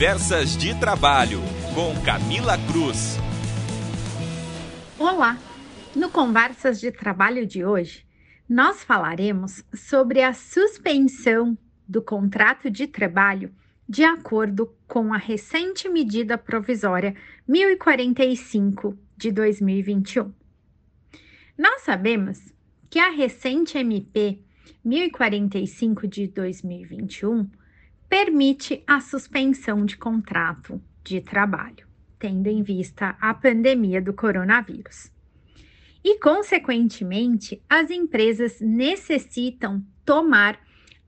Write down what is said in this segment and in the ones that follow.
Conversas de Trabalho, com Camila Cruz. Olá! No Conversas de Trabalho de hoje, nós falaremos sobre a suspensão do contrato de trabalho de acordo com a recente medida provisória 1045 de 2021. Nós sabemos que a recente MP 1045 de 2021 permite a suspensão de contrato de trabalho, tendo em vista a pandemia do coronavírus. E, consequentemente, as empresas necessitam tomar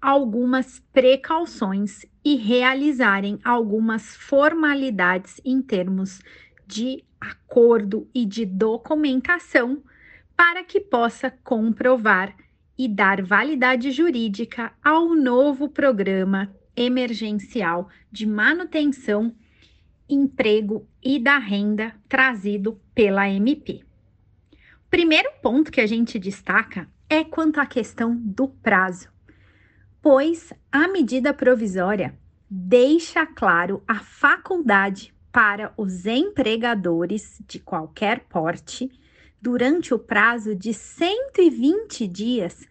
algumas precauções e realizarem algumas formalidades em termos de acordo e de documentação para que possa comprovar e dar validade jurídica ao novo programa emergencial de manutenção, emprego e da renda trazido pela MP. Primeiro ponto que a gente destaca é quanto à questão do prazo, pois a medida provisória deixa claro a faculdade para os empregadores de qualquer porte durante o prazo de 120 dias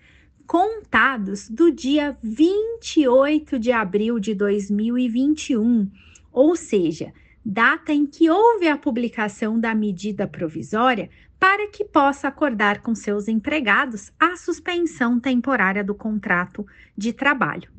contados do dia 28 de abril de 2021, ou seja, data em que houve a publicação da medida provisória para que possa acordar com seus empregados a suspensão temporária do contrato de trabalho.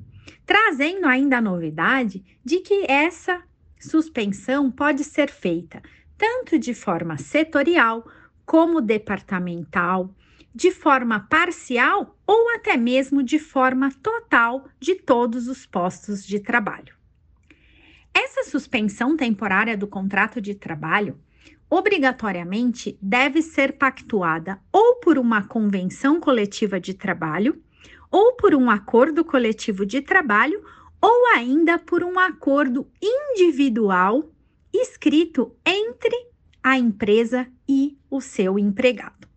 Trazendo ainda a novidade de que essa suspensão pode ser feita tanto de forma setorial como departamental, de forma parcial ou até mesmo de forma total de todos os postos de trabalho. Essa suspensão temporária do contrato de trabalho obrigatoriamente deve ser pactuada ou por uma convenção coletiva de trabalho, ou por um acordo coletivo de trabalho, ou ainda por um acordo individual escrito entre a empresa e o seu empregado.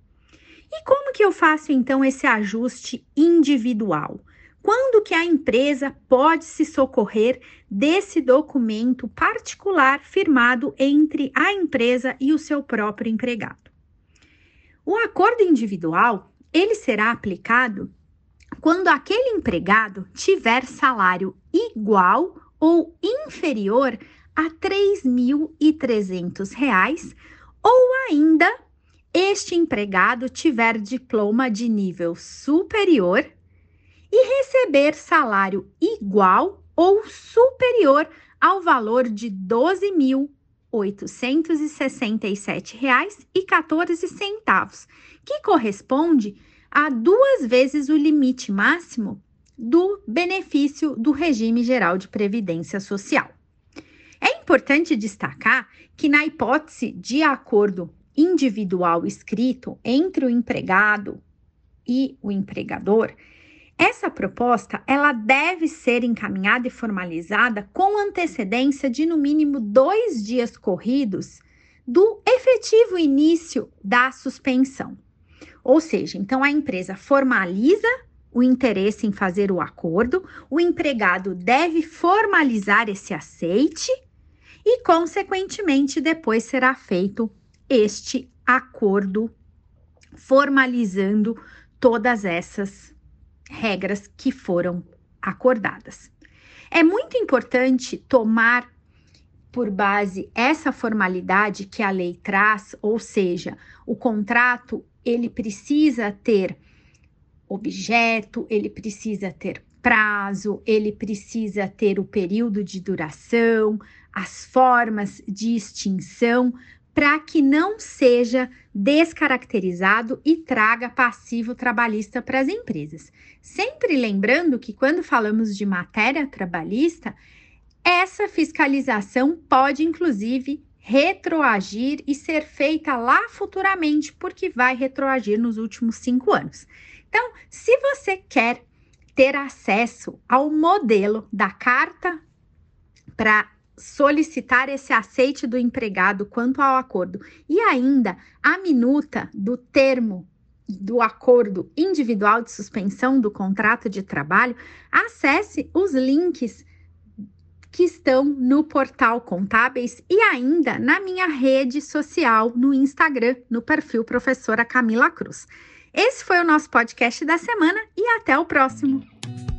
E como que eu faço então esse ajuste individual? Quando que a empresa pode se socorrer desse documento particular firmado entre a empresa e o seu próprio empregado? O acordo individual, ele será aplicado quando aquele empregado tiver salário igual ou inferior a R$ 3.300 ou ainda este empregado tiver diploma de nível superior e receber salário igual ou superior ao valor de R$ 12.867,14, que corresponde a duas vezes o limite máximo do benefício do regime geral de previdência social. É importante destacar que, na hipótese de acordo individual escrito entre o empregado e o empregador, essa proposta ela deve ser encaminhada e formalizada com antecedência de no mínimo dois dias corridos do efetivo início da suspensão. Ou seja, então a empresa formaliza o interesse em fazer o acordo, o empregado deve formalizar esse aceite e, consequentemente, depois será feito este acordo formalizando todas essas regras que foram acordadas. É muito importante tomar por base essa formalidade que a lei traz, ou seja, o contrato ele precisa ter objeto, ele precisa ter prazo, ele precisa ter o período de duração, as formas de extinção, para que não seja descaracterizado e traga passivo trabalhista para as empresas. Sempre lembrando que quando falamos de matéria trabalhista, essa fiscalização pode inclusive retroagir e ser feita lá futuramente, porque vai retroagir nos últimos cinco anos. Então, se você quer ter acesso ao modelo da carta para solicitar esse aceite do empregado quanto ao acordo e ainda a minuta do termo do acordo individual de suspensão do contrato de trabalho, acesse os links que estão no portal Contábeis e ainda na minha rede social no Instagram, no perfil Professora Camila Cruz. Esse foi o nosso podcast da semana e até o próximo.